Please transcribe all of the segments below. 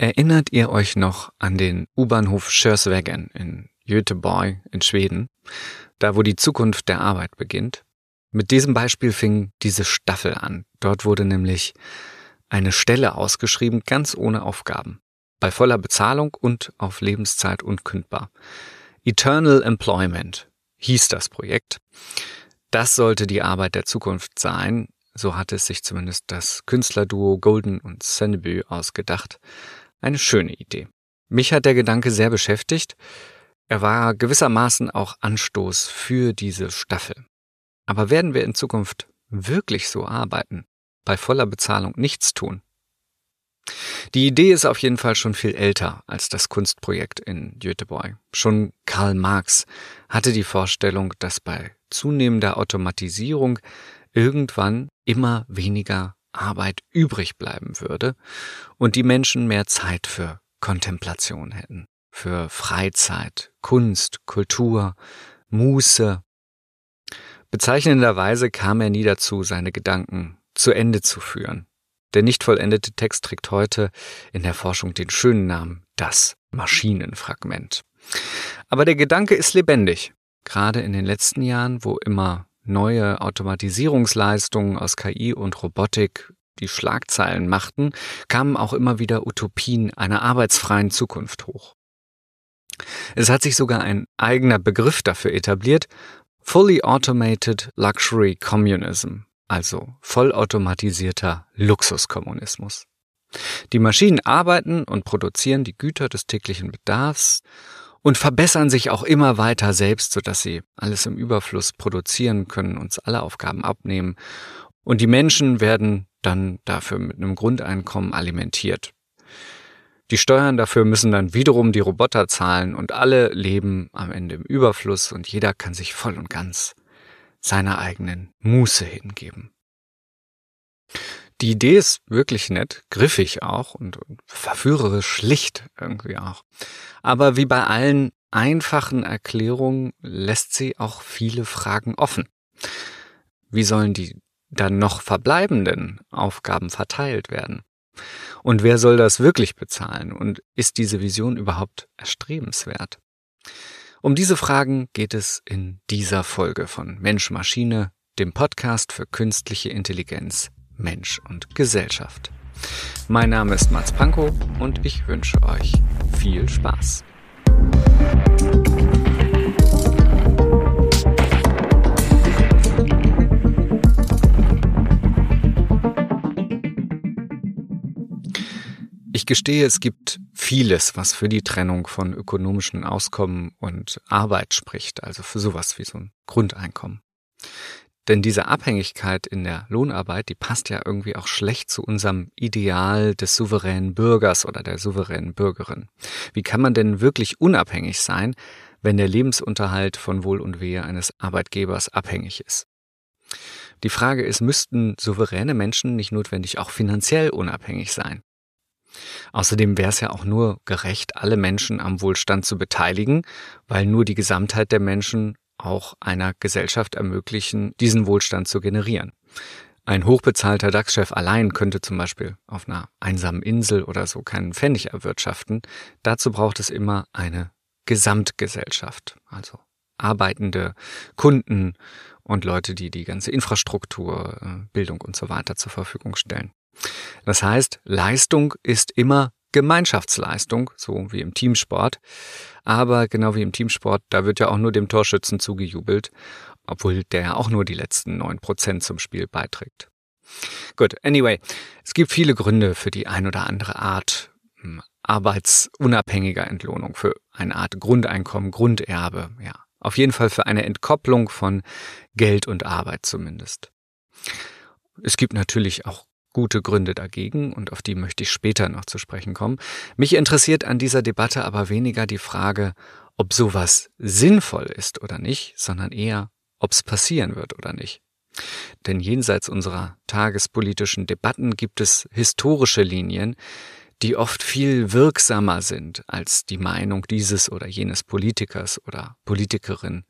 Erinnert ihr euch noch an den U-Bahnhof Sjörsvägen in Göteborg in Schweden, da wo die Zukunft der Arbeit beginnt? Mit diesem Beispiel fing diese Staffel an. Dort wurde nämlich eine Stelle ausgeschrieben, ganz ohne Aufgaben, bei voller Bezahlung und auf Lebenszeit unkündbar. Eternal Employment hieß das Projekt. Das sollte die Arbeit der Zukunft sein, so hatte es sich zumindest das Künstlerduo Golden und Senneby ausgedacht. Eine schöne Idee. Mich hat der Gedanke sehr beschäftigt. Er war gewissermaßen auch Anstoß für diese Staffel. Aber werden wir in Zukunft wirklich so arbeiten? Bei voller Bezahlung nichts tun? Die Idee ist auf jeden Fall schon viel älter als das Kunstprojekt in Göteborg. Schon Karl Marx hatte die Vorstellung, dass bei zunehmender Automatisierung irgendwann immer weniger Arbeit übrig bleiben würde und die Menschen mehr Zeit für Kontemplation hätten, für Freizeit, Kunst, Kultur, Muße. Bezeichnenderweise kam er nie dazu, seine Gedanken zu Ende zu führen. Der nicht vollendete Text trägt heute in der Forschung den schönen Namen das Maschinenfragment. Aber der Gedanke ist lebendig, gerade in den letzten Jahren, wo immer neue Automatisierungsleistungen aus KI und Robotik die Schlagzeilen machten, kamen auch immer wieder Utopien einer arbeitsfreien Zukunft hoch. Es hat sich sogar ein eigener Begriff dafür etabliert, Fully Automated Luxury Communism, also vollautomatisierter Luxuskommunismus. Die Maschinen arbeiten und produzieren die Güter des täglichen Bedarfs und verbessern sich auch immer weiter selbst, sodass sie alles im Überfluss produzieren können, uns alle Aufgaben abnehmen. Und die Menschen werden dann dafür mit einem Grundeinkommen alimentiert. Die Steuern dafür müssen dann wiederum die Roboter zahlen und alle leben am Ende im Überfluss und jeder kann sich voll und ganz seiner eigenen Muße hingeben. Die Idee ist wirklich nett, griffig auch und, verführerisch schlicht irgendwie auch. Aber wie bei allen einfachen Erklärungen lässt sie auch viele Fragen offen. Wie sollen die dann noch verbleibenden Aufgaben verteilt werden? Und wer soll das wirklich bezahlen? Und ist diese Vision überhaupt erstrebenswert? Um diese Fragen geht es in dieser Folge von Mensch Maschine, dem Podcast für künstliche Intelligenz Mensch und Gesellschaft. Mein Name ist Mats Pankow und ich wünsche euch viel Spaß. Ich gestehe, es gibt vieles, was für die Trennung von ökonomischen Auskommen und Arbeit spricht, also für sowas wie so ein Grundeinkommen. Denn diese Abhängigkeit in der Lohnarbeit, die passt ja irgendwie auch schlecht zu unserem Ideal des souveränen Bürgers oder der souveränen Bürgerin. Wie kann man denn wirklich unabhängig sein, wenn der Lebensunterhalt von Wohl und Wehe eines Arbeitgebers abhängig ist? Die Frage ist, müssten souveräne Menschen nicht notwendig auch finanziell unabhängig sein? Außerdem wäre es ja auch nur gerecht, alle Menschen am Wohlstand zu beteiligen, weil nur die Gesamtheit der Menschen auch einer Gesellschaft ermöglichen, diesen Wohlstand zu generieren. Ein hochbezahlter DAX-Chef allein könnte zum Beispiel auf einer einsamen Insel oder so keinen Pfennig erwirtschaften. Dazu braucht es immer eine Gesamtgesellschaft, also arbeitende Kunden und Leute, die die ganze Infrastruktur, äh, Bildung und so weiter zur Verfügung stellen. Das heißt, Leistung ist immer Gemeinschaftsleistung, so wie im Teamsport. Aber genau wie im Teamsport, da wird ja auch nur dem Torschützen zugejubelt, obwohl der ja auch nur die letzten neun Prozent zum Spiel beiträgt. Gut, anyway, es gibt viele Gründe für die ein oder andere Art hm, arbeitsunabhängiger Entlohnung, für eine Art Grundeinkommen, Grunderbe, ja. Auf jeden Fall für eine Entkopplung von Geld und Arbeit zumindest. Es gibt natürlich auch gute Gründe dagegen und auf die möchte ich später noch zu sprechen kommen. Mich interessiert an dieser Debatte aber weniger die Frage, ob sowas sinnvoll ist oder nicht, sondern eher, ob es passieren wird oder nicht. Denn jenseits unserer tagespolitischen Debatten gibt es historische Linien, die oft viel wirksamer sind als die Meinung dieses oder jenes Politikers oder Politikerin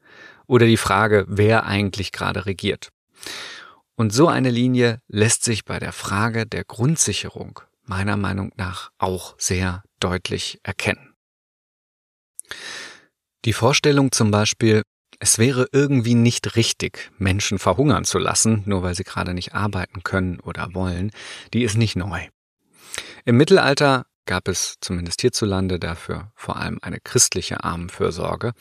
oder die Frage, wer eigentlich gerade regiert. Und so eine Linie lässt sich bei der Frage der Grundsicherung meiner Meinung nach auch sehr deutlich erkennen. Die Vorstellung zum Beispiel, es wäre irgendwie nicht richtig, Menschen verhungern zu lassen, nur weil sie gerade nicht arbeiten können oder wollen, die ist nicht neu. Im Mittelalter gab es zumindest hierzulande dafür vor allem eine christliche Armenfürsorge,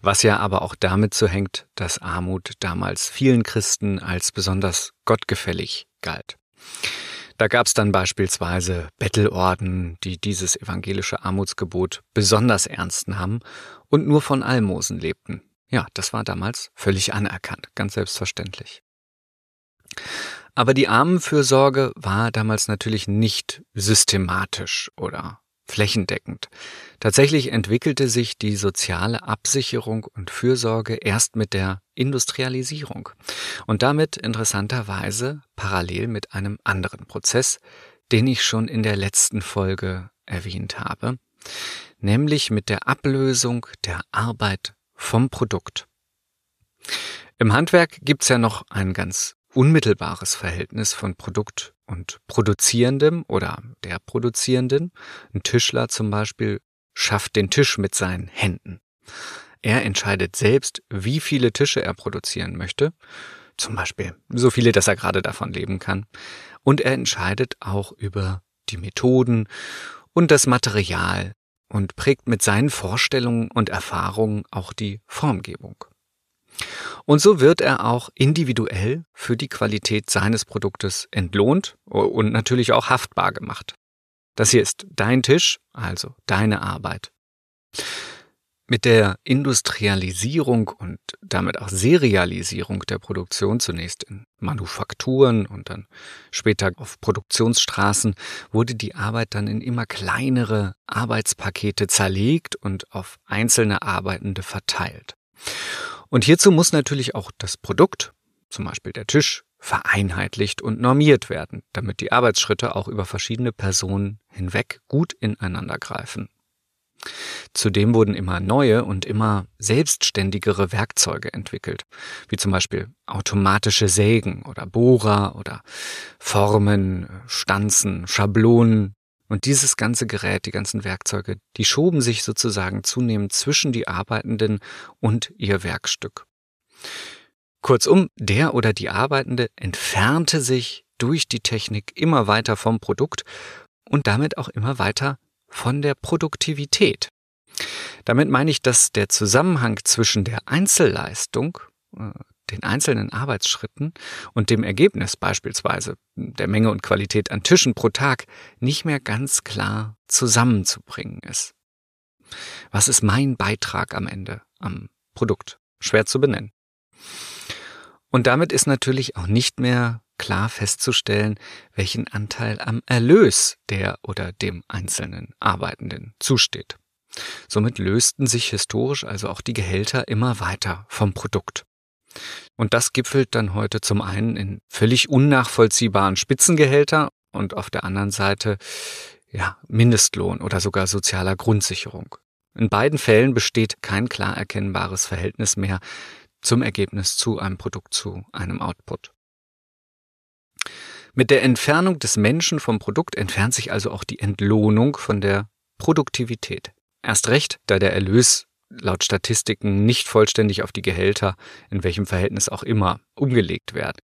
was ja aber auch damit zuhängt, dass Armut damals vielen Christen als besonders gottgefällig galt. Da gab es dann beispielsweise Bettelorden, die dieses evangelische Armutsgebot besonders ernst nahmen und nur von Almosen lebten. Ja, das war damals völlig anerkannt, ganz selbstverständlich. Aber die Armenfürsorge war damals natürlich nicht systematisch oder flächendeckend. Tatsächlich entwickelte sich die soziale Absicherung und Fürsorge erst mit der Industrialisierung und damit interessanterweise parallel mit einem anderen Prozess, den ich schon in der letzten Folge erwähnt habe, nämlich mit der Ablösung der Arbeit vom Produkt. Im Handwerk gibt's ja noch ein ganz unmittelbares Verhältnis von Produkt und Produzierendem oder der Produzierenden. Ein Tischler zum Beispiel schafft den Tisch mit seinen Händen. Er entscheidet selbst, wie viele Tische er produzieren möchte. Zum Beispiel so viele, dass er gerade davon leben kann. Und er entscheidet auch über die Methoden und das Material und prägt mit seinen Vorstellungen und Erfahrungen auch die Formgebung. Und so wird er auch individuell für die Qualität seines Produktes entlohnt und natürlich auch haftbar gemacht. Das hier ist dein Tisch, also deine Arbeit. Mit der Industrialisierung und damit auch Serialisierung der Produktion zunächst in Manufakturen und dann später auf Produktionsstraßen wurde die Arbeit dann in immer kleinere Arbeitspakete zerlegt und auf einzelne Arbeitende verteilt. Und hierzu muss natürlich auch das Produkt, zum Beispiel der Tisch, vereinheitlicht und normiert werden, damit die Arbeitsschritte auch über verschiedene Personen hinweg gut ineinander greifen. Zudem wurden immer neue und immer selbstständigere Werkzeuge entwickelt, wie zum Beispiel automatische Sägen oder Bohrer oder Formen, Stanzen, Schablonen, und dieses ganze Gerät, die ganzen Werkzeuge, die schoben sich sozusagen zunehmend zwischen die Arbeitenden und ihr Werkstück. Kurzum, der oder die Arbeitende entfernte sich durch die Technik immer weiter vom Produkt und damit auch immer weiter von der Produktivität. Damit meine ich, dass der Zusammenhang zwischen der Einzelleistung, äh, den einzelnen Arbeitsschritten und dem Ergebnis beispielsweise der Menge und Qualität an Tischen pro Tag nicht mehr ganz klar zusammenzubringen ist. Was ist mein Beitrag am Ende am Produkt? Schwer zu benennen. Und damit ist natürlich auch nicht mehr klar festzustellen, welchen Anteil am Erlös der oder dem einzelnen Arbeitenden zusteht. Somit lösten sich historisch also auch die Gehälter immer weiter vom Produkt. Und das gipfelt dann heute zum einen in völlig unnachvollziehbaren Spitzengehälter und auf der anderen Seite ja, Mindestlohn oder sogar sozialer Grundsicherung. In beiden Fällen besteht kein klar erkennbares Verhältnis mehr zum Ergebnis zu einem Produkt, zu einem Output. Mit der Entfernung des Menschen vom Produkt entfernt sich also auch die Entlohnung von der Produktivität. Erst recht, da der Erlös laut Statistiken nicht vollständig auf die Gehälter, in welchem Verhältnis auch immer, umgelegt werden.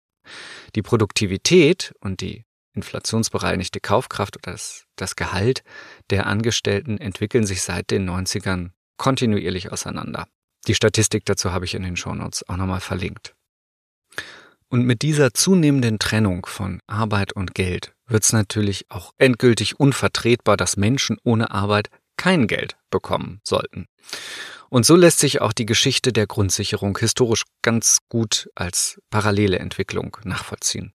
Die Produktivität und die inflationsbereinigte Kaufkraft oder das, das Gehalt der Angestellten entwickeln sich seit den 90ern kontinuierlich auseinander. Die Statistik dazu habe ich in den Shownotes auch nochmal verlinkt. Und mit dieser zunehmenden Trennung von Arbeit und Geld wird es natürlich auch endgültig unvertretbar, dass Menschen ohne Arbeit kein Geld bekommen sollten. Und so lässt sich auch die Geschichte der Grundsicherung historisch ganz gut als parallele Entwicklung nachvollziehen.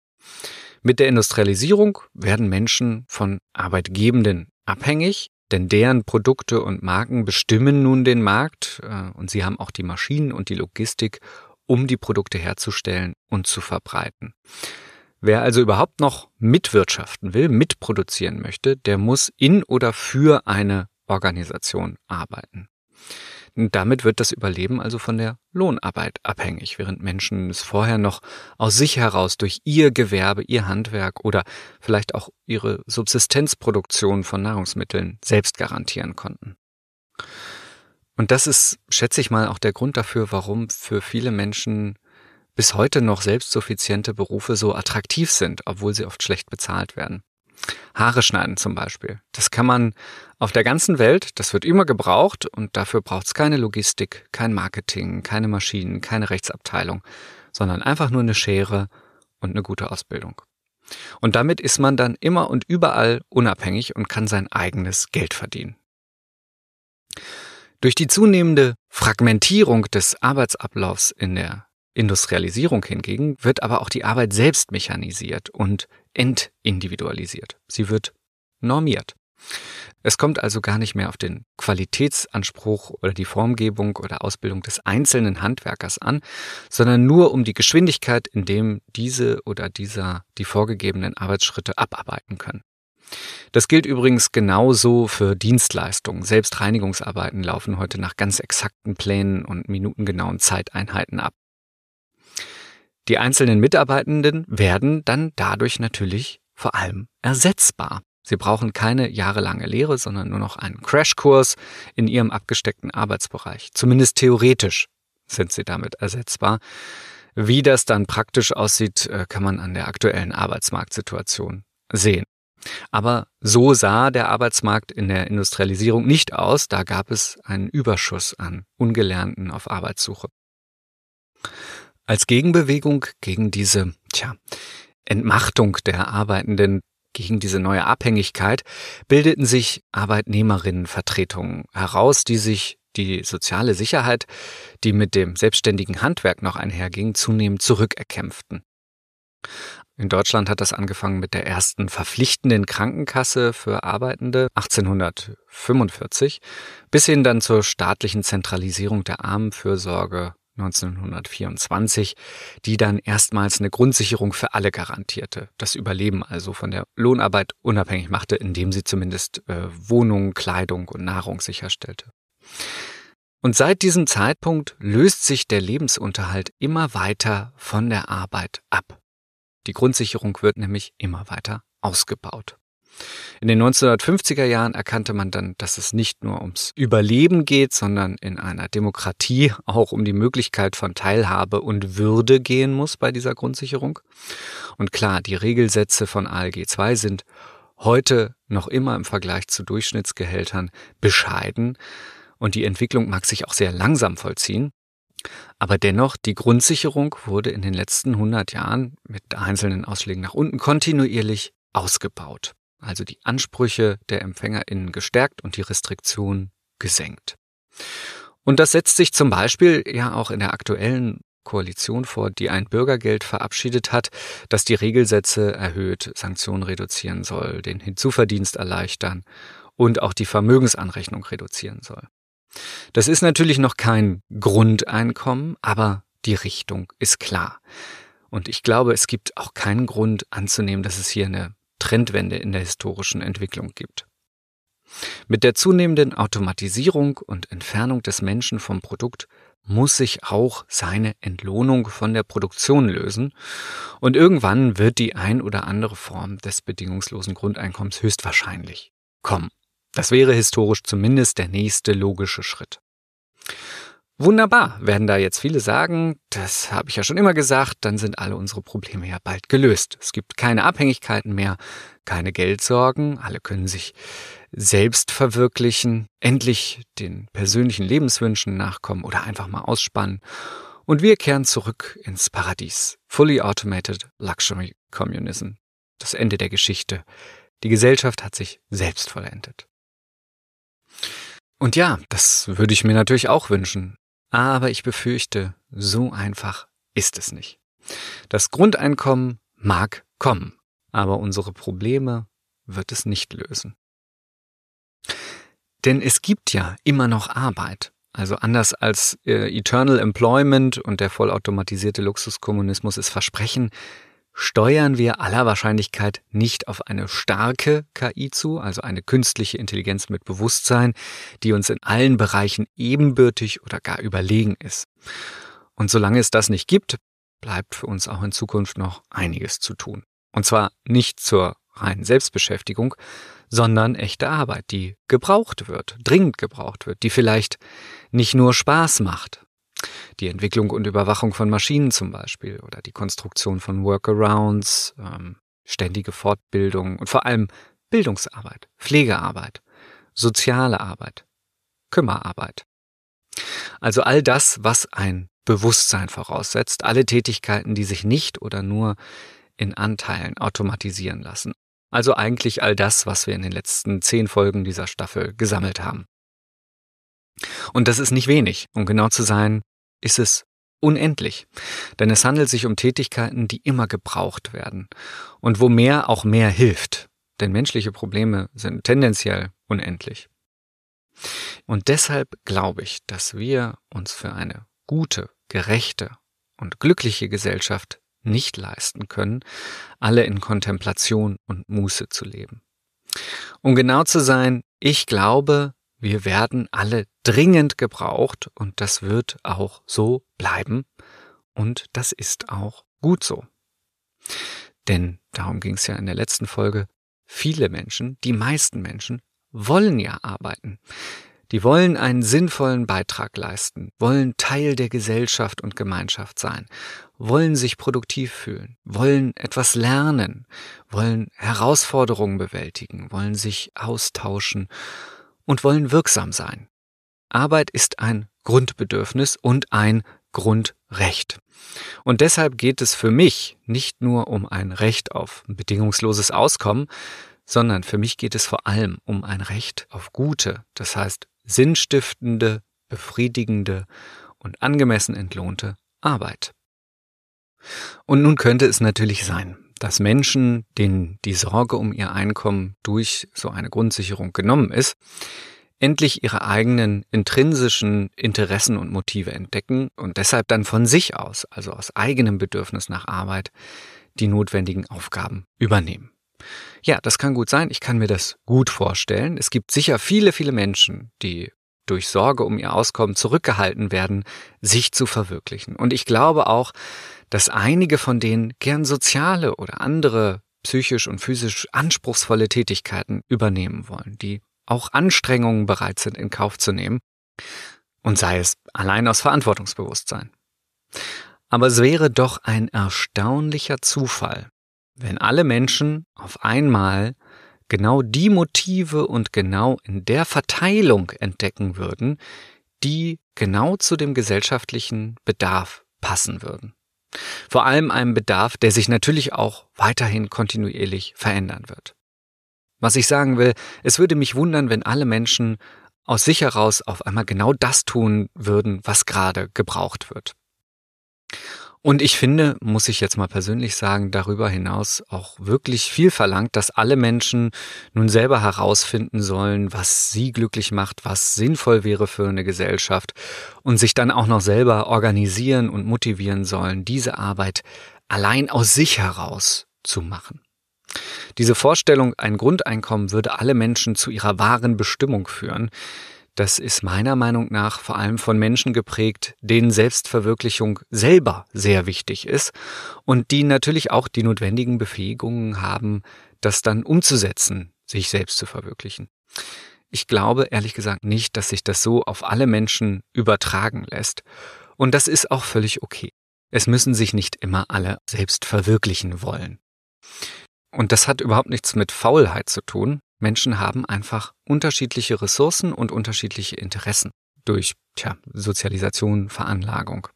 Mit der Industrialisierung werden Menschen von Arbeitgebenden abhängig, denn deren Produkte und Marken bestimmen nun den Markt äh, und sie haben auch die Maschinen und die Logistik, um die Produkte herzustellen und zu verbreiten. Wer also überhaupt noch mitwirtschaften will, mitproduzieren möchte, der muss in oder für eine Organisation arbeiten. Damit wird das Überleben also von der Lohnarbeit abhängig, während Menschen es vorher noch aus sich heraus durch ihr Gewerbe, ihr Handwerk oder vielleicht auch ihre Subsistenzproduktion von Nahrungsmitteln selbst garantieren konnten. Und das ist, schätze ich mal, auch der Grund dafür, warum für viele Menschen bis heute noch selbstsuffiziente Berufe so attraktiv sind, obwohl sie oft schlecht bezahlt werden. Haare schneiden zum Beispiel. Das kann man auf der ganzen Welt, das wird immer gebraucht und dafür braucht es keine Logistik, kein Marketing, keine Maschinen, keine Rechtsabteilung, sondern einfach nur eine Schere und eine gute Ausbildung. Und damit ist man dann immer und überall unabhängig und kann sein eigenes Geld verdienen. Durch die zunehmende Fragmentierung des Arbeitsablaufs in der Industrialisierung hingegen wird aber auch die Arbeit selbst mechanisiert und entindividualisiert. Sie wird normiert. Es kommt also gar nicht mehr auf den Qualitätsanspruch oder die Formgebung oder Ausbildung des einzelnen Handwerkers an, sondern nur um die Geschwindigkeit, in dem diese oder dieser die vorgegebenen Arbeitsschritte abarbeiten können. Das gilt übrigens genauso für Dienstleistungen. Selbst Reinigungsarbeiten laufen heute nach ganz exakten Plänen und minutengenauen Zeiteinheiten ab. Die einzelnen Mitarbeitenden werden dann dadurch natürlich vor allem ersetzbar. Sie brauchen keine jahrelange Lehre, sondern nur noch einen Crashkurs in ihrem abgesteckten Arbeitsbereich. Zumindest theoretisch sind sie damit ersetzbar. Wie das dann praktisch aussieht, äh, kann man an der aktuellen Arbeitsmarktsituation sehen. Aber so sah der Arbeitsmarkt in der Industrialisierung nicht aus. Da gab es einen Überschuss an Ungelernten auf Arbeitssuche. Als Gegenbewegung gegen diese, tja, Entmachtung der Arbeitenden, gegen diese neue Abhängigkeit, bildeten sich Arbeitnehmerinnenvertretungen heraus, die sich die soziale Sicherheit, die mit dem selbstständigen Handwerk noch einherging, zunehmend zurückerkämpften. In Deutschland hat das angefangen mit der ersten verpflichtenden Krankenkasse für Arbeitende 1845 bis hin dann zur staatlichen Zentralisierung der Armenfürsorge 1924, die dann erstmals eine Grundsicherung für alle garantierte, das Überleben also von der Lohnarbeit unabhängig machte, indem sie zumindest äh, Wohnung, Kleidung und Nahrung sicherstellte. Und seit diesem Zeitpunkt löst sich der Lebensunterhalt immer weiter von der Arbeit ab. Die Grundsicherung wird nämlich immer weiter ausgebaut. In den 1950er Jahren erkannte man dann, dass es nicht nur ums Überleben geht, sondern in einer Demokratie auch um die Möglichkeit von Teilhabe und Würde gehen muss bei dieser Grundsicherung. Und klar, die Regelsätze von ALG II sind heute noch immer im Vergleich zu Durchschnittsgehältern bescheiden und die Entwicklung mag sich auch sehr langsam vollziehen. Aber dennoch, die Grundsicherung wurde in den letzten 100 Jahren mit einzelnen Ausschlägen nach unten kontinuierlich ausgebaut also die Ansprüche der EmpfängerInnen gestärkt und die Restriktion gesenkt. Und das setzt sich zum Beispiel ja auch in der aktuellen Koalition vor, die ein Bürgergeld verabschiedet hat, das die Regelsätze erhöht, Sanktionen reduzieren soll, den Hinzuverdienst erleichtern und auch die Vermögensanrechnung reduzieren soll. Das ist natürlich noch kein Grundeinkommen, aber die Richtung ist klar. Und ich glaube, es gibt auch keinen Grund anzunehmen, dass es hier eine Trendwende in der historischen Entwicklung gibt. Mit der zunehmenden Automatisierung und Entfernung des Menschen vom Produkt muss sich auch seine Entlohnung von der Produktion lösen und irgendwann wird die ein oder andere Form des bedingungslosen Grundeinkommens höchstwahrscheinlich kommen. Das wäre historisch zumindest der nächste logische Schritt. Wunderbar, werden da jetzt viele sagen, das habe ich ja schon immer gesagt, dann sind alle unsere Probleme ja bald gelöst. Es gibt keine Abhängigkeiten mehr, keine Geldsorgen, alle können sich selbst verwirklichen, endlich den persönlichen Lebenswünschen nachkommen oder einfach mal ausspannen. Und wir kehren zurück ins Paradies. Fully Automated Luxury Communism. Das Ende der Geschichte. Die Gesellschaft hat sich selbst vollendet. Und ja, das würde ich mir natürlich auch wünschen. Aber ich befürchte, so einfach ist es nicht. Das Grundeinkommen mag kommen, aber unsere Probleme wird es nicht lösen. Denn es gibt ja immer noch Arbeit. Also anders als äh, Eternal Employment und der vollautomatisierte Luxuskommunismus es versprechen, steuern wir aller Wahrscheinlichkeit nicht auf eine starke KI zu, also eine künstliche Intelligenz mit Bewusstsein, die uns in allen Bereichen ebenbürtig oder gar überlegen ist. Und solange es das nicht gibt, bleibt für uns auch in Zukunft noch einiges zu tun. Und zwar nicht zur reinen Selbstbeschäftigung, sondern echte Arbeit, die gebraucht wird, dringend gebraucht wird, die vielleicht nicht nur Spaß macht. Die Entwicklung und Überwachung von Maschinen zum Beispiel oder die Konstruktion von Workarounds, ähm, ständige Fortbildung und vor allem Bildungsarbeit, Pflegearbeit, soziale Arbeit, Kümmerarbeit. Also all das, was ein Bewusstsein voraussetzt, alle Tätigkeiten, die sich nicht oder nur in Anteilen automatisieren lassen. Also eigentlich all das, was wir in den letzten zehn Folgen dieser Staffel gesammelt haben. Und das ist nicht wenig. Um genau zu sein, ist es unendlich. Denn es handelt sich um Tätigkeiten, die immer gebraucht werden. Und wo mehr auch mehr hilft. Denn menschliche Probleme sind tendenziell unendlich. Und deshalb glaube ich, dass wir uns für eine gute, gerechte und glückliche Gesellschaft nicht leisten können, alle in Kontemplation und Muße zu leben. Um genau zu sein, ich glaube, wir werden alle dringend gebraucht und das wird auch so bleiben und das ist auch gut so. Denn darum ging es ja in der letzten Folge, viele Menschen, die meisten Menschen, wollen ja arbeiten. Die wollen einen sinnvollen Beitrag leisten, wollen Teil der Gesellschaft und Gemeinschaft sein, wollen sich produktiv fühlen, wollen etwas lernen, wollen Herausforderungen bewältigen, wollen sich austauschen und wollen wirksam sein. Arbeit ist ein Grundbedürfnis und ein Grundrecht. Und deshalb geht es für mich nicht nur um ein Recht auf bedingungsloses Auskommen, sondern für mich geht es vor allem um ein Recht auf gute, das heißt sinnstiftende, befriedigende und angemessen entlohnte Arbeit. Und nun könnte es natürlich sein, dass Menschen, denen die Sorge um ihr Einkommen durch so eine Grundsicherung genommen ist, endlich ihre eigenen intrinsischen Interessen und Motive entdecken und deshalb dann von sich aus, also aus eigenem Bedürfnis nach Arbeit, die notwendigen Aufgaben übernehmen. Ja, das kann gut sein. Ich kann mir das gut vorstellen. Es gibt sicher viele, viele Menschen, die durch Sorge um ihr Auskommen zurückgehalten werden, sich zu verwirklichen. Und ich glaube auch, dass einige von denen gern soziale oder andere psychisch und physisch anspruchsvolle Tätigkeiten übernehmen wollen, die auch Anstrengungen bereit sind in Kauf zu nehmen, und sei es allein aus Verantwortungsbewusstsein. Aber es wäre doch ein erstaunlicher Zufall, wenn alle Menschen auf einmal genau die Motive und genau in der Verteilung entdecken würden, die genau zu dem gesellschaftlichen Bedarf passen würden. Vor allem einem Bedarf, der sich natürlich auch weiterhin kontinuierlich verändern wird. Was ich sagen will, es würde mich wundern, wenn alle Menschen aus sich heraus auf einmal genau das tun würden, was gerade gebraucht wird. Und ich finde, muss ich jetzt mal persönlich sagen, darüber hinaus auch wirklich viel verlangt, dass alle Menschen nun selber herausfinden sollen, was sie glücklich macht, was sinnvoll wäre für eine Gesellschaft und sich dann auch noch selber organisieren und motivieren sollen, diese Arbeit allein aus sich heraus zu machen. Diese Vorstellung, ein Grundeinkommen würde alle Menschen zu ihrer wahren Bestimmung führen, das ist meiner Meinung nach vor allem von Menschen geprägt, denen Selbstverwirklichung selber sehr wichtig ist und die natürlich auch die notwendigen Befähigungen haben, das dann umzusetzen, sich selbst zu verwirklichen. Ich glaube ehrlich gesagt nicht, dass sich das so auf alle Menschen übertragen lässt. Und das ist auch völlig okay. Es müssen sich nicht immer alle selbst verwirklichen wollen. Und das hat überhaupt nichts mit Faulheit zu tun, Menschen haben einfach unterschiedliche Ressourcen und unterschiedliche Interessen durch tja, Sozialisation, Veranlagung.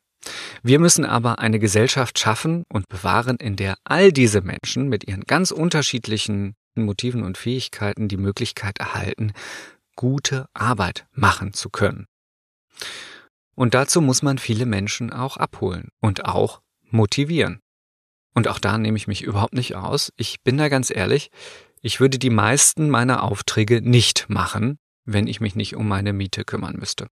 Wir müssen aber eine Gesellschaft schaffen und bewahren, in der all diese Menschen mit ihren ganz unterschiedlichen Motiven und Fähigkeiten die Möglichkeit erhalten, gute Arbeit machen zu können. Und dazu muss man viele Menschen auch abholen und auch motivieren. Und auch da nehme ich mich überhaupt nicht aus. Ich bin da ganz ehrlich, ich würde die meisten meiner Aufträge nicht machen, wenn ich mich nicht um meine Miete kümmern müsste.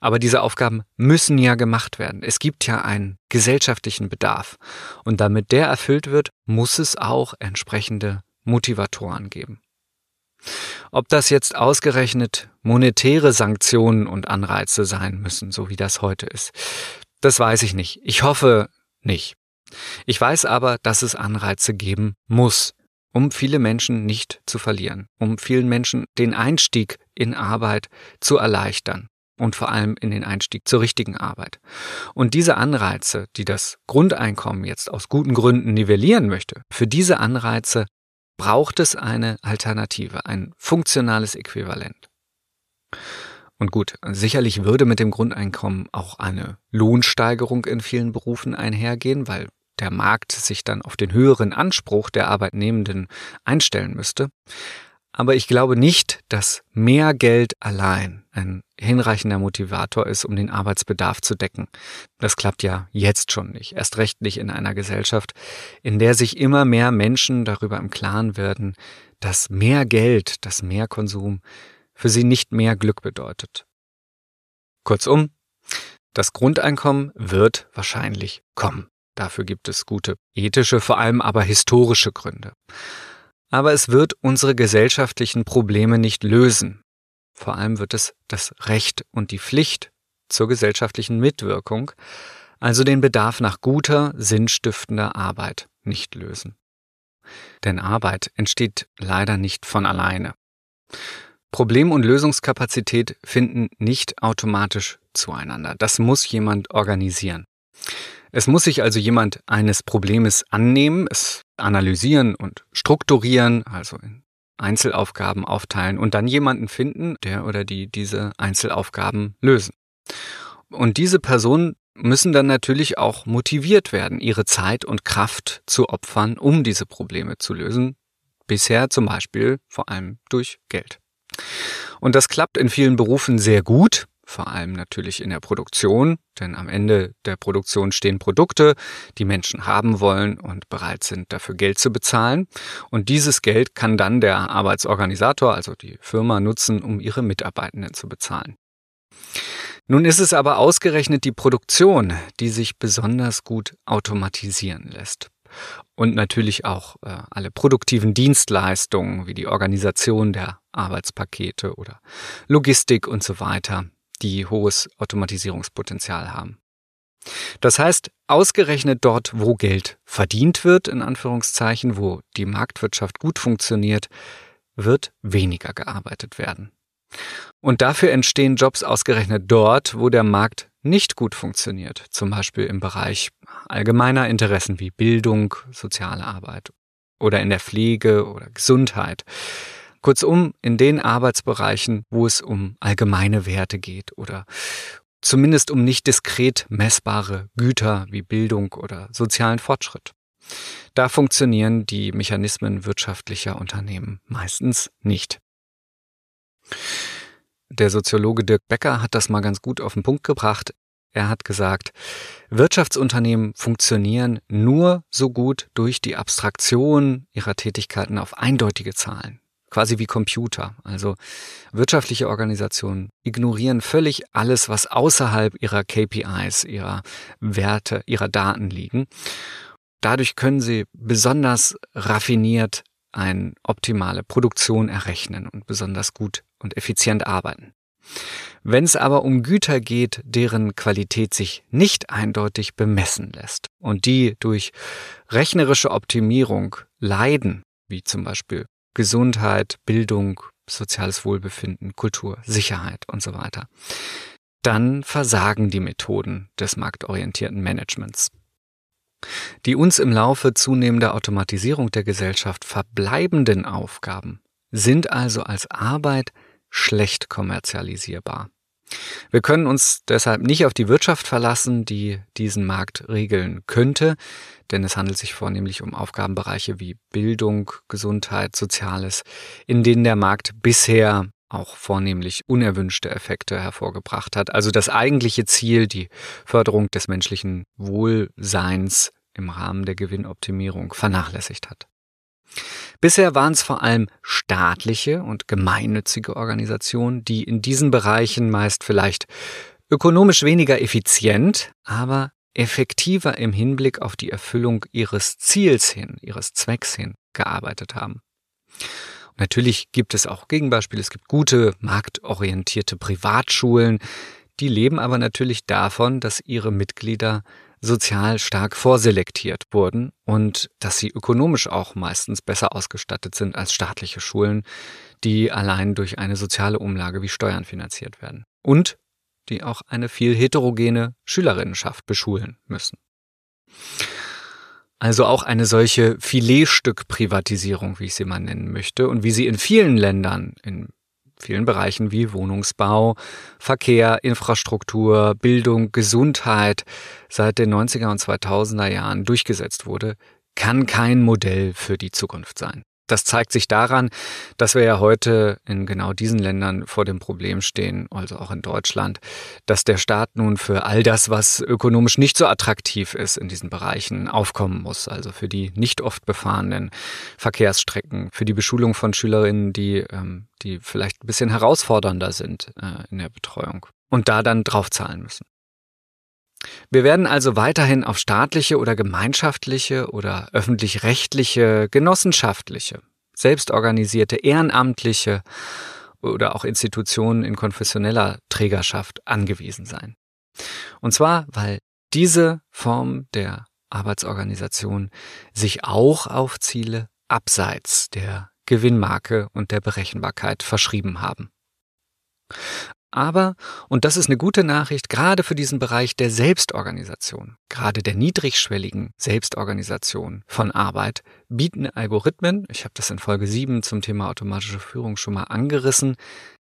Aber diese Aufgaben müssen ja gemacht werden. Es gibt ja einen gesellschaftlichen Bedarf. Und damit der erfüllt wird, muss es auch entsprechende Motivatoren geben. Ob das jetzt ausgerechnet monetäre Sanktionen und Anreize sein müssen, so wie das heute ist, das weiß ich nicht. Ich hoffe nicht. Ich weiß aber, dass es Anreize geben muss, um viele Menschen nicht zu verlieren, um vielen Menschen den Einstieg in Arbeit zu erleichtern und vor allem in den Einstieg zur richtigen Arbeit. Und diese Anreize, die das Grundeinkommen jetzt aus guten Gründen nivellieren möchte, für diese Anreize braucht es eine Alternative, ein funktionales Äquivalent. Und gut, sicherlich würde mit dem Grundeinkommen auch eine Lohnsteigerung in vielen Berufen einhergehen, weil der Markt sich dann auf den höheren Anspruch der Arbeitnehmenden einstellen müsste. Aber ich glaube nicht, dass mehr Geld allein ein hinreichender Motivator ist, um den Arbeitsbedarf zu decken. Das klappt ja jetzt schon nicht. Erst recht nicht in einer Gesellschaft, in der sich immer mehr Menschen darüber im Klaren werden, dass mehr Geld, dass mehr Konsum für sie nicht mehr Glück bedeutet. Kurzum, das Grundeinkommen wird wahrscheinlich kommen. Dafür gibt es gute ethische, vor allem aber historische Gründe. Aber es wird unsere gesellschaftlichen Probleme nicht lösen. Vor allem wird es das Recht und die Pflicht zur gesellschaftlichen Mitwirkung, also den Bedarf nach guter, sinnstiftender Arbeit, nicht lösen. Denn Arbeit entsteht leider nicht von alleine. Problem- und Lösungskapazität finden nicht automatisch zueinander. Das muss jemand organisieren. Es muss sich also jemand eines Problems annehmen, es analysieren und strukturieren, also in Einzelaufgaben aufteilen und dann jemanden finden, der oder die diese Einzelaufgaben lösen. Und diese Personen müssen dann natürlich auch motiviert werden, ihre Zeit und Kraft zu opfern, um diese Probleme zu lösen. Bisher zum Beispiel vor allem durch Geld. Und das klappt in vielen Berufen sehr gut vor allem natürlich in der Produktion, denn am Ende der Produktion stehen Produkte, die Menschen haben wollen und bereit sind, dafür Geld zu bezahlen. Und dieses Geld kann dann der Arbeitsorganisator, also die Firma, nutzen, um ihre Mitarbeitenden zu bezahlen. Nun ist es aber ausgerechnet die Produktion, die sich besonders gut automatisieren lässt. Und natürlich auch äh, alle produktiven Dienstleistungen wie die Organisation der Arbeitspakete oder Logistik und so weiter, die hohes Automatisierungspotenzial haben. Das heißt, ausgerechnet dort, wo Geld verdient wird, in Anführungszeichen, wo die Marktwirtschaft gut funktioniert, wird weniger gearbeitet werden. Und dafür entstehen Jobs ausgerechnet dort, wo der Markt nicht gut funktioniert, zum Beispiel im Bereich allgemeiner Interessen wie Bildung, soziale Arbeit oder in der Pflege oder Gesundheit. Kurzum, in den Arbeitsbereichen, wo es um allgemeine Werte geht oder zumindest um nicht diskret messbare Güter wie Bildung oder sozialen Fortschritt. Da funktionieren die Mechanismen wirtschaftlicher Unternehmen meistens nicht. Der Soziologe Dirk Becker hat das mal ganz gut auf den Punkt gebracht. Er hat gesagt, Wirtschaftsunternehmen funktionieren nur so gut durch die Abstraktion ihrer Tätigkeiten auf eindeutige Zahlen quasi wie Computer. Also wirtschaftliche Organisationen ignorieren völlig alles, was außerhalb ihrer KPIs, ihrer Werte, ihrer Daten liegen. Dadurch können sie besonders raffiniert eine optimale Produktion errechnen und besonders gut und effizient arbeiten. Wenn es aber um Güter geht, deren Qualität sich nicht eindeutig bemessen lässt und die durch rechnerische Optimierung leiden, wie zum Beispiel Gesundheit, Bildung, soziales Wohlbefinden, Kultur, Sicherheit und so weiter. Dann versagen die Methoden des marktorientierten Managements. Die uns im Laufe zunehmender Automatisierung der Gesellschaft verbleibenden Aufgaben sind also als Arbeit schlecht kommerzialisierbar. Wir können uns deshalb nicht auf die Wirtschaft verlassen, die diesen Markt regeln könnte, denn es handelt sich vornehmlich um Aufgabenbereiche wie Bildung, Gesundheit, Soziales, in denen der Markt bisher auch vornehmlich unerwünschte Effekte hervorgebracht hat. Also das eigentliche Ziel, die Förderung des menschlichen Wohlseins im Rahmen der Gewinnoptimierung vernachlässigt hat. Bisher waren es vor allem staatliche und gemeinnützige Organisationen, die in diesen Bereichen meist vielleicht ökonomisch weniger effizient, aber effektiver im Hinblick auf die Erfüllung ihres Ziels hin, ihres Zwecks hin gearbeitet haben. Und natürlich gibt es auch Gegenbeispiele. Es gibt gute, marktorientierte Privatschulen. Die leben aber natürlich davon, dass ihre Mitglieder sozial stark vorselektiert wurden und dass sie ökonomisch auch meistens besser ausgestattet sind als staatliche Schulen, die allein durch eine soziale Umlage wie Steuern finanziert werden. Und die auch eine viel heterogene Schülerinnenschaft beschulen müssen. Also auch eine solche Filetstück-Privatisierung, wie ich sie mal nennen möchte, und wie sie in vielen Ländern, in vielen Bereichen wie Wohnungsbau, Verkehr, Infrastruktur, Bildung, Gesundheit seit den 90er und 2000er Jahren durchgesetzt wurde, kann kein Modell für die Zukunft sein. Das zeigt sich daran, dass wir ja heute in genau diesen Ländern vor dem Problem stehen, also auch in Deutschland, dass der Staat nun für all das, was ökonomisch nicht so attraktiv ist in diesen Bereichen, aufkommen muss. Also für die nicht oft befahrenen Verkehrsstrecken, für die Beschulung von Schülerinnen, die, ähm, die vielleicht ein bisschen herausfordernder sind äh, in der Betreuung und da dann draufzahlen müssen. Wir werden also weiterhin auf staatliche oder gemeinschaftliche oder öffentlich-rechtliche, genossenschaftliche, selbstorganisierte, ehrenamtliche oder auch Institutionen in konfessioneller Trägerschaft angewiesen sein. Und zwar, weil diese Form der Arbeitsorganisation sich auch auf Ziele abseits der Gewinnmarke und der Berechenbarkeit verschrieben haben. Aber, und das ist eine gute Nachricht, gerade für diesen Bereich der Selbstorganisation, gerade der niedrigschwelligen Selbstorganisation von Arbeit, bieten Algorithmen, ich habe das in Folge 7 zum Thema automatische Führung schon mal angerissen,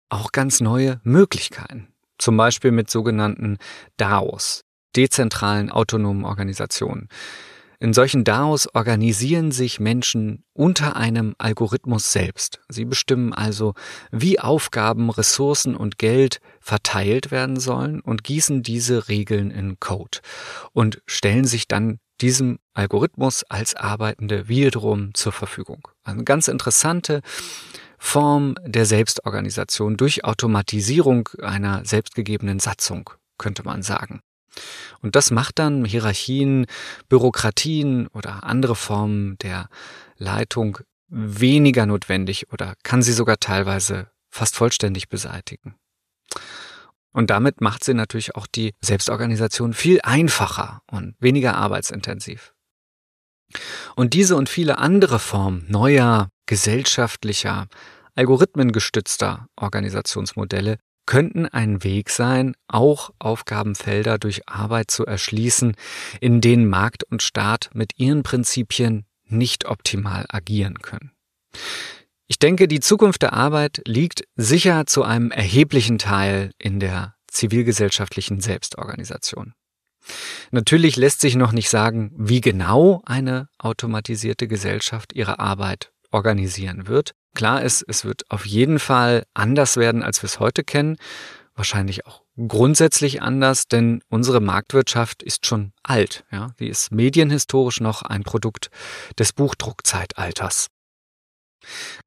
auch ganz neue Möglichkeiten. Zum Beispiel mit sogenannten DAOs, dezentralen autonomen Organisationen. In solchen DAOs organisieren sich Menschen unter einem Algorithmus selbst. Sie bestimmen also, wie Aufgaben, Ressourcen und Geld verteilt werden sollen und gießen diese Regeln in Code und stellen sich dann diesem Algorithmus als Arbeitende wiederum zur Verfügung. Eine ganz interessante Form der Selbstorganisation durch Automatisierung einer selbstgegebenen Satzung, könnte man sagen. Und das macht dann Hierarchien, Bürokratien oder andere Formen der Leitung weniger notwendig oder kann sie sogar teilweise fast vollständig beseitigen. Und damit macht sie natürlich auch die Selbstorganisation viel einfacher und weniger arbeitsintensiv. Und diese und viele andere Formen neuer, gesellschaftlicher, algorithmengestützter Organisationsmodelle könnten ein Weg sein, auch Aufgabenfelder durch Arbeit zu erschließen, in denen Markt und Staat mit ihren Prinzipien nicht optimal agieren können. Ich denke, die Zukunft der Arbeit liegt sicher zu einem erheblichen Teil in der zivilgesellschaftlichen Selbstorganisation. Natürlich lässt sich noch nicht sagen, wie genau eine automatisierte Gesellschaft ihre Arbeit organisieren wird. Klar ist, es wird auf jeden Fall anders werden, als wir es heute kennen. Wahrscheinlich auch grundsätzlich anders, denn unsere Marktwirtschaft ist schon alt. Ja? Die ist medienhistorisch noch ein Produkt des Buchdruckzeitalters.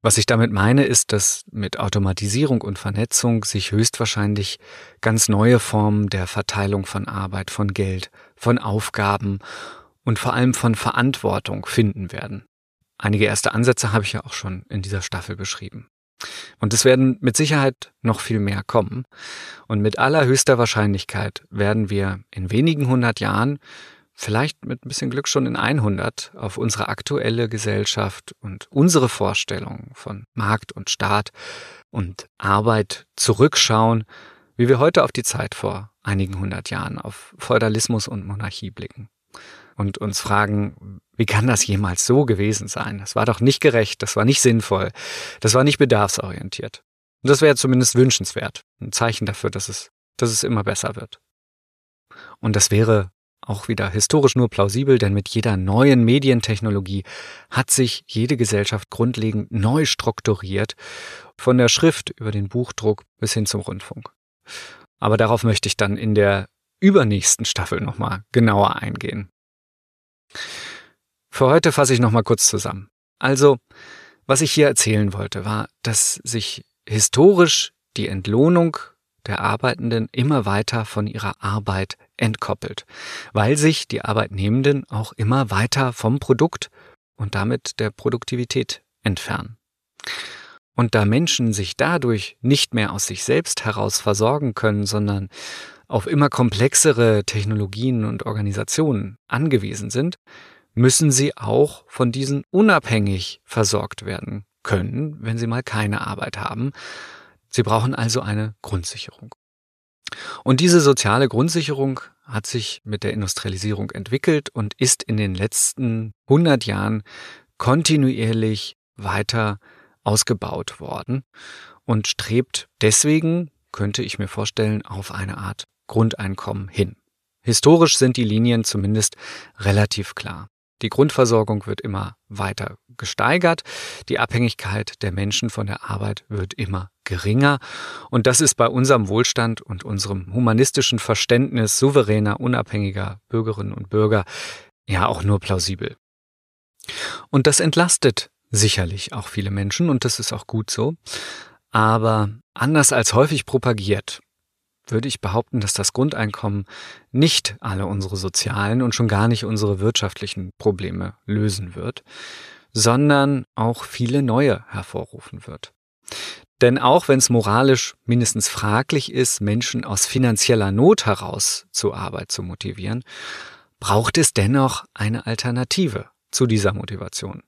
Was ich damit meine, ist, dass mit Automatisierung und Vernetzung sich höchstwahrscheinlich ganz neue Formen der Verteilung von Arbeit, von Geld, von Aufgaben und vor allem von Verantwortung finden werden. Einige erste Ansätze habe ich ja auch schon in dieser Staffel beschrieben. Und es werden mit Sicherheit noch viel mehr kommen. Und mit allerhöchster Wahrscheinlichkeit werden wir in wenigen hundert Jahren, vielleicht mit ein bisschen Glück schon in 100, auf unsere aktuelle Gesellschaft und unsere Vorstellungen von Markt und Staat und Arbeit zurückschauen, wie wir heute auf die Zeit vor einigen hundert Jahren, auf Feudalismus und Monarchie blicken und uns fragen, wie kann das jemals so gewesen sein? Das war doch nicht gerecht, das war nicht sinnvoll, das war nicht bedarfsorientiert. Und das wäre zumindest wünschenswert, ein Zeichen dafür, dass es, dass es immer besser wird. Und das wäre auch wieder historisch nur plausibel, denn mit jeder neuen Medientechnologie hat sich jede Gesellschaft grundlegend neu strukturiert, von der Schrift über den Buchdruck bis hin zum Rundfunk. Aber darauf möchte ich dann in der übernächsten Staffel nochmal genauer eingehen. Für heute fasse ich nochmal kurz zusammen. Also, was ich hier erzählen wollte, war, dass sich historisch die Entlohnung der Arbeitenden immer weiter von ihrer Arbeit entkoppelt, weil sich die Arbeitnehmenden auch immer weiter vom Produkt und damit der Produktivität entfernen. Und da Menschen sich dadurch nicht mehr aus sich selbst heraus versorgen können, sondern auf immer komplexere Technologien und Organisationen angewiesen sind, müssen sie auch von diesen unabhängig versorgt werden können, wenn sie mal keine Arbeit haben. Sie brauchen also eine Grundsicherung. Und diese soziale Grundsicherung hat sich mit der Industrialisierung entwickelt und ist in den letzten 100 Jahren kontinuierlich weiter ausgebaut worden und strebt deswegen, könnte ich mir vorstellen, auf eine Art Grundeinkommen hin. Historisch sind die Linien zumindest relativ klar. Die Grundversorgung wird immer weiter gesteigert, die Abhängigkeit der Menschen von der Arbeit wird immer geringer und das ist bei unserem Wohlstand und unserem humanistischen Verständnis souveräner, unabhängiger Bürgerinnen und Bürger ja auch nur plausibel. Und das entlastet sicherlich auch viele Menschen und das ist auch gut so, aber anders als häufig propagiert, würde ich behaupten, dass das Grundeinkommen nicht alle unsere sozialen und schon gar nicht unsere wirtschaftlichen Probleme lösen wird, sondern auch viele neue hervorrufen wird. Denn auch wenn es moralisch mindestens fraglich ist, Menschen aus finanzieller Not heraus zur Arbeit zu motivieren, braucht es dennoch eine Alternative zu dieser Motivation.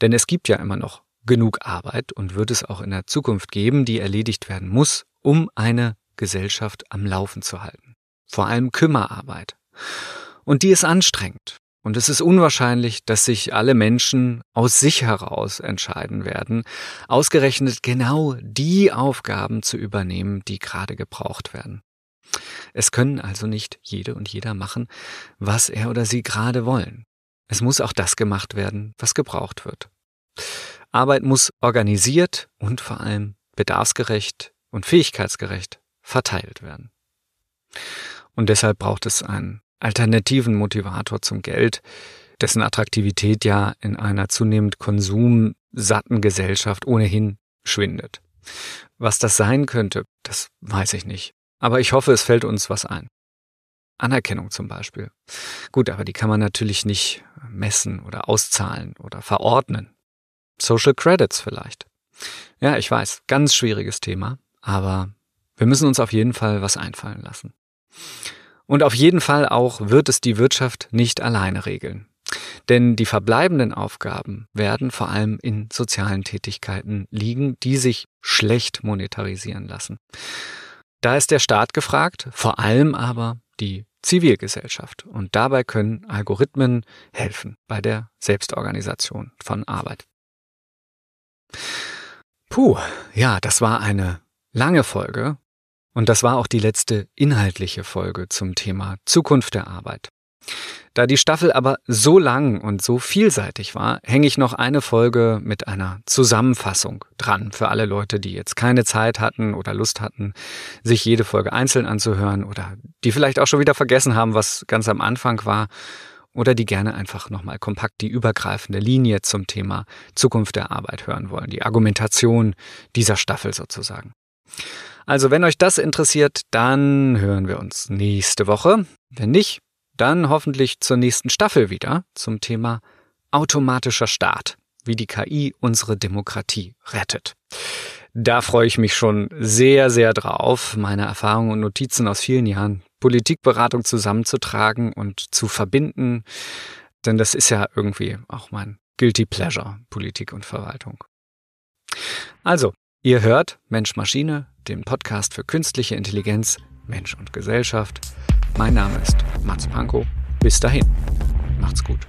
Denn es gibt ja immer noch genug Arbeit und wird es auch in der Zukunft geben, die erledigt werden muss, um eine Gesellschaft am Laufen zu halten. Vor allem Kümmerarbeit. Und die ist anstrengend. Und es ist unwahrscheinlich, dass sich alle Menschen aus sich heraus entscheiden werden, ausgerechnet genau die Aufgaben zu übernehmen, die gerade gebraucht werden. Es können also nicht jede und jeder machen, was er oder sie gerade wollen. Es muss auch das gemacht werden, was gebraucht wird. Arbeit muss organisiert und vor allem bedarfsgerecht und fähigkeitsgerecht verteilt werden. Und deshalb braucht es einen alternativen Motivator zum Geld, dessen Attraktivität ja in einer zunehmend konsumsatten Gesellschaft ohnehin schwindet. Was das sein könnte, das weiß ich nicht. Aber ich hoffe, es fällt uns was ein. Anerkennung zum Beispiel. Gut, aber die kann man natürlich nicht messen oder auszahlen oder verordnen. Social Credits vielleicht. Ja, ich weiß, ganz schwieriges Thema, aber wir müssen uns auf jeden Fall was einfallen lassen. Und auf jeden Fall auch wird es die Wirtschaft nicht alleine regeln. Denn die verbleibenden Aufgaben werden vor allem in sozialen Tätigkeiten liegen, die sich schlecht monetarisieren lassen. Da ist der Staat gefragt, vor allem aber die Zivilgesellschaft. Und dabei können Algorithmen helfen bei der Selbstorganisation von Arbeit. Puh, ja, das war eine lange Folge und das war auch die letzte inhaltliche Folge zum Thema Zukunft der Arbeit. Da die Staffel aber so lang und so vielseitig war, hänge ich noch eine Folge mit einer Zusammenfassung dran für alle Leute, die jetzt keine Zeit hatten oder Lust hatten, sich jede Folge einzeln anzuhören oder die vielleicht auch schon wieder vergessen haben, was ganz am Anfang war oder die gerne einfach nochmal kompakt die übergreifende Linie zum Thema Zukunft der Arbeit hören wollen, die Argumentation dieser Staffel sozusagen. Also wenn euch das interessiert, dann hören wir uns nächste Woche. Wenn nicht, dann hoffentlich zur nächsten Staffel wieder zum Thema automatischer Staat, wie die KI unsere Demokratie rettet. Da freue ich mich schon sehr, sehr drauf, meine Erfahrungen und Notizen aus vielen Jahren Politikberatung zusammenzutragen und zu verbinden, denn das ist ja irgendwie auch mein Guilty Pleasure, Politik und Verwaltung. Also, ihr hört Mensch Maschine, den Podcast für künstliche Intelligenz, Mensch und Gesellschaft. Mein Name ist Mats Pankow. Bis dahin. Macht's gut.